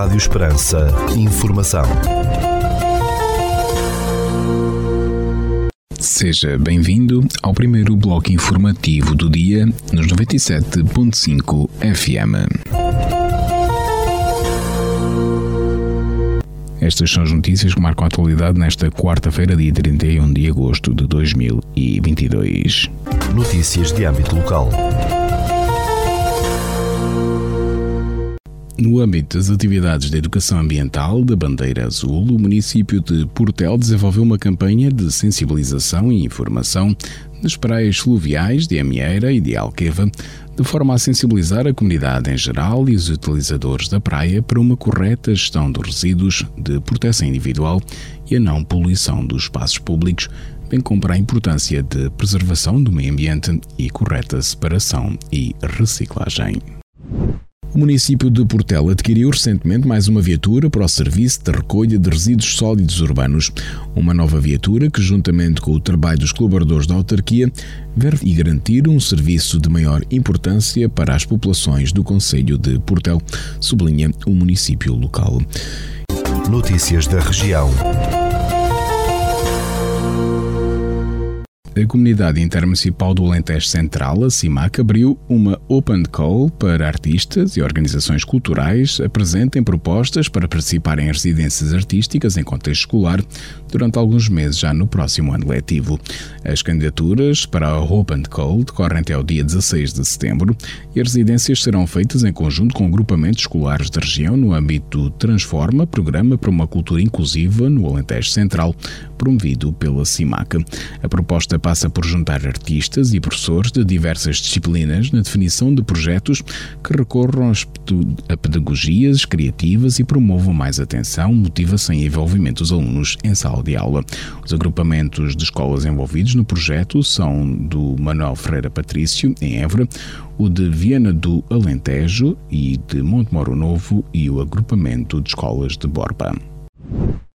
Rádio Esperança. Informação. Seja bem-vindo ao primeiro bloco informativo do dia nos 97.5 FM. Estas são as notícias que marcam a atualidade nesta quarta-feira, dia 31 de agosto de 2022. Notícias de âmbito local. No âmbito das atividades de educação ambiental da Bandeira Azul, o município de Portel desenvolveu uma campanha de sensibilização e informação nas praias fluviais de Amieira e de Alqueva, de forma a sensibilizar a comunidade em geral e os utilizadores da praia para uma correta gestão dos resíduos, de proteção individual e a não poluição dos espaços públicos, bem como para a importância de preservação do meio ambiente e correta separação e reciclagem. Município de Portela adquiriu recentemente mais uma viatura para o serviço de recolha de resíduos sólidos urbanos. Uma nova viatura que, juntamente com o trabalho dos colaboradores da autarquia, verve garantir um serviço de maior importância para as populações do Conselho de Portel, sublinha o município local. Notícias da região. A Comunidade Intermunicipal do Alentejo Central, a CIMAC, abriu uma Open Call para artistas e organizações culturais apresentem propostas para participar em residências artísticas em contexto escolar durante alguns meses já no próximo ano letivo. As candidaturas para a Open Call decorrem até o dia 16 de setembro e as residências serão feitas em conjunto com grupamentos escolares da região no âmbito do Transforma, Programa para uma Cultura Inclusiva no Alentejo Central, promovido pela CIMAC. A proposta passa por juntar artistas e professores de diversas disciplinas na definição de projetos que recorram a pedagogias criativas e promovam mais atenção, motivação e envolvimento dos alunos em sala de aula. Os agrupamentos de escolas envolvidos no projeto são do Manuel Ferreira Patrício, em Évora, o de Viana do Alentejo e de Montemoro Novo e o agrupamento de escolas de Borba.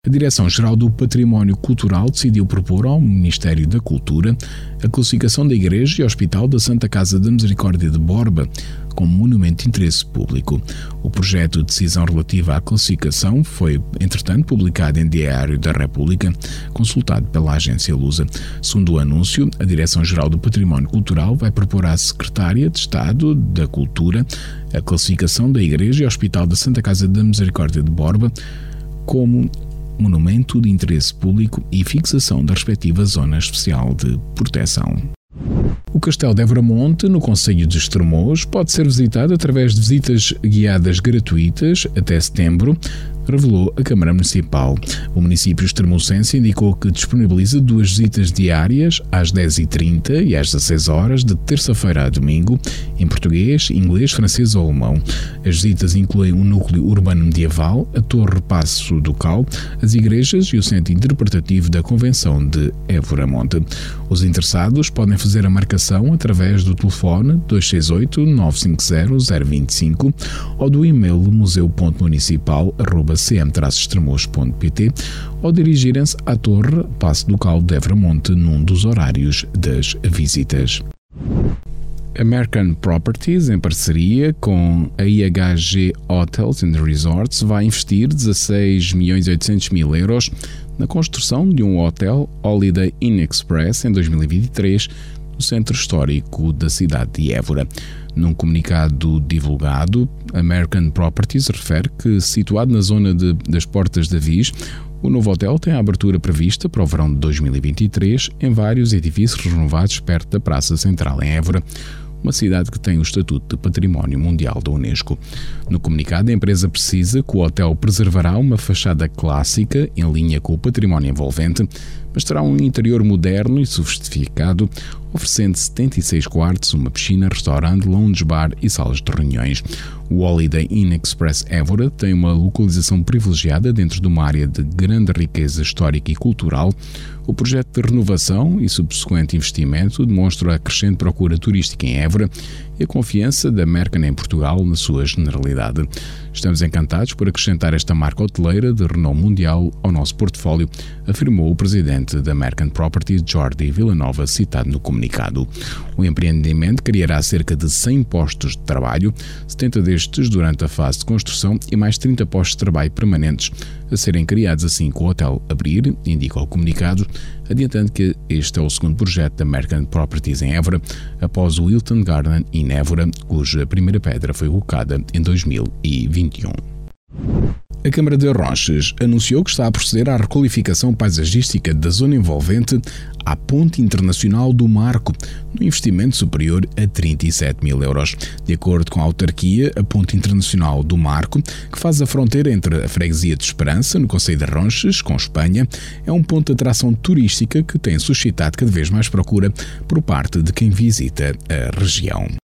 A Direção-Geral do Património Cultural decidiu propor ao Ministério da Cultura a classificação da Igreja e Hospital da Santa Casa da Misericórdia de Borba como monumento de interesse público. O projeto de decisão relativa à classificação foi, entretanto, publicado em Diário da República, consultado pela agência Lusa. Segundo o anúncio, a Direção-Geral do Património Cultural vai propor à Secretária de Estado da Cultura a classificação da Igreja e Hospital da Santa Casa da Misericórdia de Borba como monumento de interesse público e fixação da respectiva zona especial de proteção. O Castelo de Evramonte, no Conselho de Estremoz, pode ser visitado através de visitas guiadas gratuitas até setembro, revelou a Câmara Municipal. O município extremocense indicou que disponibiliza duas visitas diárias às 10h30 e às 16 horas de terça-feira a domingo, em português, inglês, francês ou alemão. As visitas incluem o núcleo urbano medieval, a Torre Passo do Cal, as igrejas e o centro interpretativo da Convenção de Évora Monte. Os interessados podem fazer a marcação através do telefone 268 950 025 ou do e-mail museu.municipal.cm-estremoz.pt ou dirigirem-se à Torre Passo do Cal de Evramonte num dos horários das visitas. American Properties, em parceria com a IHG Hotels and Resorts, vai investir 16 milhões e 800 mil euros na construção de um hotel Holiday Inn Express em 2023 no centro histórico da cidade de Évora. Num comunicado divulgado, American Properties refere que, situado na zona de, das Portas da Viz, o novo hotel tem a abertura prevista para o verão de 2023 em vários edifícios renovados perto da Praça Central em Évora uma cidade que tem o estatuto de Património Mundial da Unesco. No comunicado, a empresa precisa que o hotel preservará uma fachada clássica em linha com o património envolvente, mas terá um interior moderno e sofisticado, oferecendo 76 quartos, uma piscina, restaurante, lounge bar e salas de reuniões. O Holiday Inn Express Évora tem uma localização privilegiada dentro de uma área de grande riqueza histórica e cultural. O projeto de renovação e subsequente investimento demonstra a crescente procura turística em Évora e e a confiança da Mercan em Portugal na sua generalidade. Estamos encantados por acrescentar esta marca hoteleira de renome mundial ao nosso portfólio, afirmou o presidente da Mercan Properties, Jordi Villanova, citado no comunicado. O empreendimento criará cerca de 100 postos de trabalho, 70 destes durante a fase de construção e mais 30 postos de trabalho permanentes a serem criados assim que o hotel abrir, indica o comunicado, adiantando que este é o segundo projeto da American Properties em Évora, após o Hilton Garden em Évora, cuja primeira pedra foi colocada em 2021. A Câmara de Ronches anunciou que está a proceder à requalificação paisagística da zona envolvente à Ponte Internacional do Marco, no investimento superior a 37 mil euros. De acordo com a autarquia, a Ponte Internacional do Marco, que faz a fronteira entre a freguesia de Esperança, no Conselho de Ronches, com Espanha, é um ponto de atração turística que tem suscitado cada vez mais procura por parte de quem visita a região.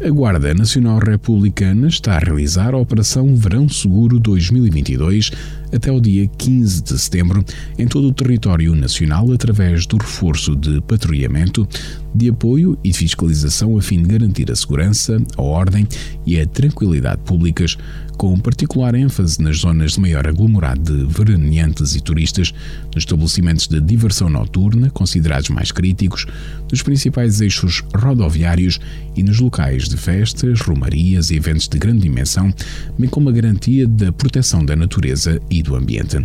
A Guarda Nacional Republicana está a realizar a Operação Verão Seguro 2022 até o dia 15 de setembro em todo o território nacional através do reforço de patrulhamento, de apoio e de fiscalização a fim de garantir a segurança, a ordem e a tranquilidade públicas, com particular ênfase nas zonas de maior aglomerado de veraneantes e turistas, nos estabelecimentos de diversão noturna, considerados mais críticos, nos principais eixos rodoviários e nos locais de festas, romarias e eventos de grande dimensão, bem como a garantia da proteção da natureza e do ambiente.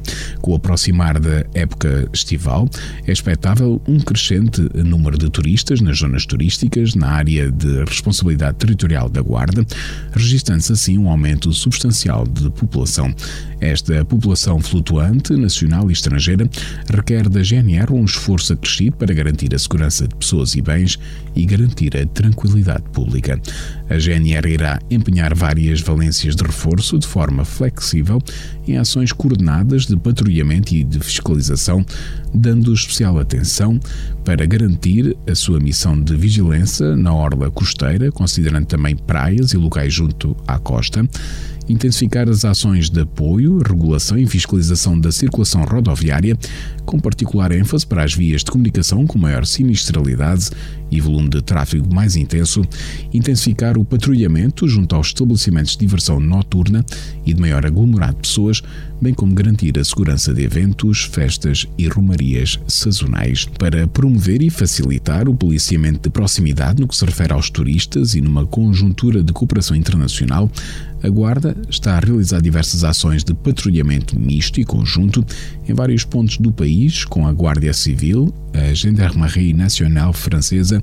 Com o aproximar da época estival, é expectável um crescente número de turistas nas zonas turísticas, na área de responsabilidade territorial da Guarda, registrando-se assim um aumento substancial de população. Esta população flutuante, nacional e estrangeira, requer da GNR um esforço acrescido para garantir a segurança de pessoas e bens e garantir a tranquilidade pública. A GNR irá empenhar várias valências de reforço de forma flexível em ações coordenadas de patrulhamento e de fiscalização, dando especial atenção para garantir a sua missão de vigilância na orla costeira, considerando também praias e locais junto à costa intensificar as ações de apoio, regulação e fiscalização da circulação rodoviária, com particular ênfase para as vias de comunicação com maior sinistralidade e volume de tráfego mais intenso, intensificar o patrulhamento junto aos estabelecimentos de diversão noturna e de maior aglomerado de pessoas, bem como garantir a segurança de eventos, festas e romarias sazonais, para promover e facilitar o policiamento de proximidade no que se refere aos turistas e numa conjuntura de cooperação internacional, a Guarda está a realizar diversas ações de patrulhamento misto e conjunto em vários pontos do país, com a Guardia Civil, a Gendarmerie Nacional Francesa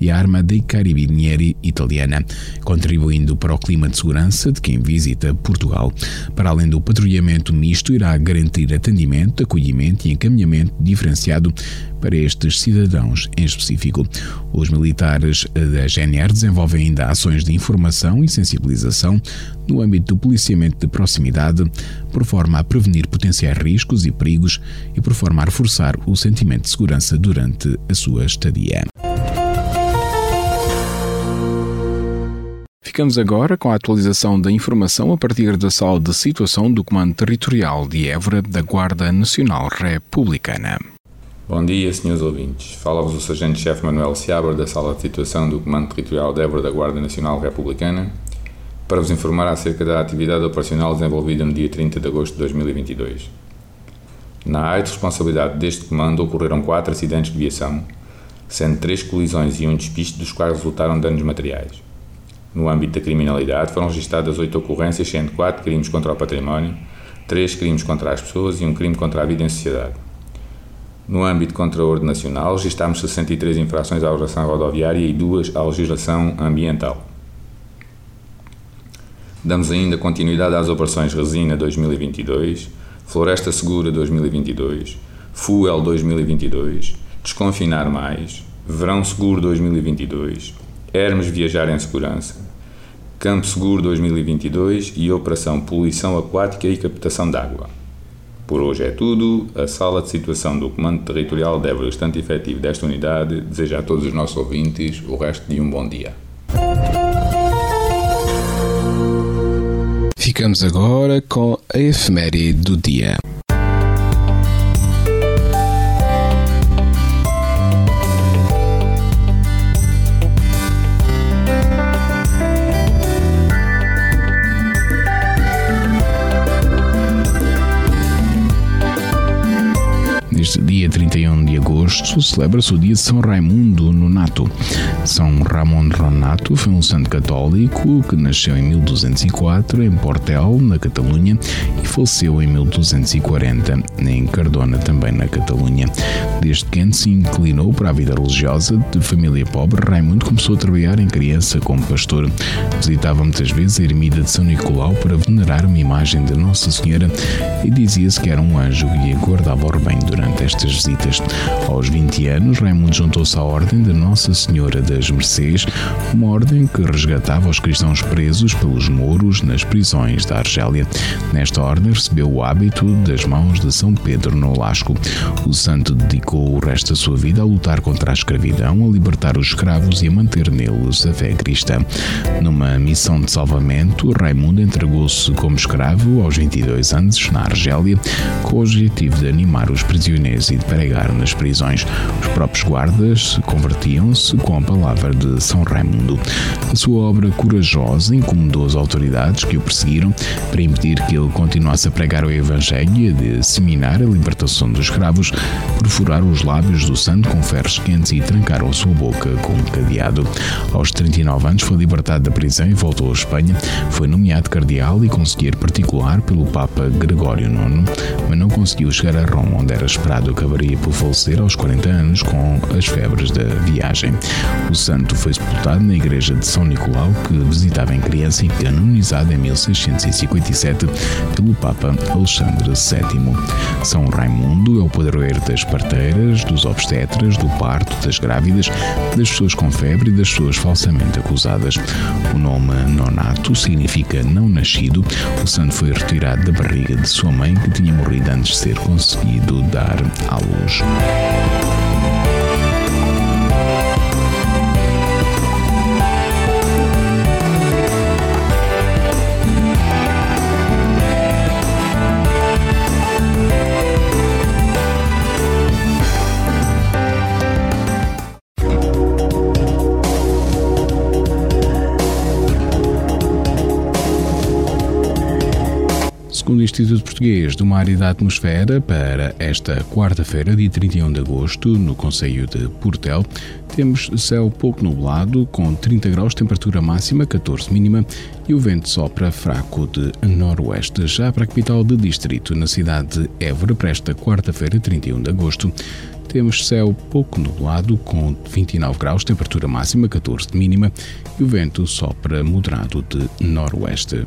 e a Arma dei Carabinieri italiana, contribuindo para o clima de segurança de quem visita Portugal. Para além do patrulhamento misto, irá garantir atendimento, acolhimento e encaminhamento diferenciado para estes cidadãos em específico. Os militares da GNR desenvolvem ainda ações de informação e sensibilização no âmbito do policiamento de proximidade, por forma a prevenir potenciais riscos e perigos e por forma a reforçar o sentimento de segurança durante a sua estadia. Ficamos agora com a atualização da informação a partir da sala de situação do Comando Territorial de Évora da Guarda Nacional Republicana. Bom dia, senhores ouvintes. Fala-vos o Sargento-Chefe Manuel Seabra da Sala de Situação do Comando Territorial de Évora da Guarda Nacional Republicana para vos informar acerca da atividade operacional desenvolvida no dia 30 de agosto de 2022. Na área de responsabilidade deste comando ocorreram quatro acidentes de viação, sendo três colisões e um despiste dos quais resultaram danos materiais. No âmbito da criminalidade, foram registradas oito ocorrências, sendo quatro crimes contra o património, três crimes contra as pessoas e um crime contra a vida em sociedade. No âmbito contra a ordem nacional, registámos 63 infrações à legislação rodoviária e duas à legislação ambiental. Damos ainda continuidade às operações Resina 2022, Floresta Segura 2022, Fuel 2022, Desconfinar Mais, Verão Seguro 2022, Hermes Viajar em Segurança, Campo Seguro 2022 e Operação Poluição Aquática e Captação de Água. Por hoje é tudo. A sala de situação do Comando Territorial deve o restante efetivo desta unidade. Desejo a todos os nossos ouvintes o resto de um bom dia. Ficamos agora com a efeméride do dia. Celebra-se o dia de São Raimundo Nonato. São Ramon Ronato foi um santo católico que nasceu em 1204 em Portel, na Catalunha, e faleceu em 1240 em Cardona, também na Catalunha. Desde que se inclinou para a vida religiosa de família pobre, Raimundo começou a trabalhar em criança como pastor. Visitava muitas vezes a ermida de São Nicolau para venerar uma imagem de Nossa Senhora e dizia-se que era um anjo e guardava o rebanho durante estas visitas. Aos 20 anos, Raimundo juntou-se à Ordem de Nossa Senhora das Mercês, uma ordem que resgatava os cristãos presos pelos mouros nas prisões da Argélia. Nesta ordem recebeu o hábito das mãos de São Pedro no Lasco. O santo dedicou o resto da sua vida a lutar contra a escravidão, a libertar os escravos e a manter neles a fé cristã. Numa missão de salvamento, Raimundo entregou-se como escravo aos 22 anos na Argélia, com o objetivo de animar os prisioneiros e de pregar nas prisões. Os próprios guardas convertiam-se com a palavra de São Raimundo. A sua obra corajosa incomodou as autoridades que o perseguiram para impedir que ele continuasse a pregar o Evangelho e a disseminar a libertação dos escravos, perfuraram os lábios do santo com ferros quentes e trancaram sua boca com um cadeado. Aos 39 anos foi libertado da prisão e voltou à Espanha. Foi nomeado cardeal e conseguir particular pelo Papa Gregório IX, mas não conseguiu chegar a Roma, onde era esperado acabaria por falecer aos 40 anos com as febres da viagem. O santo foi sepultado na igreja de São Nicolau, que visitava em criança e canonizado em 1657 pelo Papa Alexandre VII. São Raimundo é o padroeiro das parteiras, dos obstetras, do parto, das grávidas, das pessoas com febre e das pessoas falsamente acusadas. O nome Nonato significa não nascido. O santo foi retirado da barriga de sua mãe, que tinha morrido antes de ser conseguido dar à luz. Instituto Português do Mar e da Atmosfera, para esta quarta-feira, dia 31 de agosto, no Conselho de Portel, temos céu pouco nublado, com 30 graus, temperatura máxima, 14 mínima, e o vento sopra fraco de noroeste. Já para a capital de distrito, na cidade de Évora, para esta quarta-feira, 31 de agosto, temos céu pouco nublado, com 29 graus, temperatura máxima, 14 de mínima, e o vento sopra moderado de noroeste.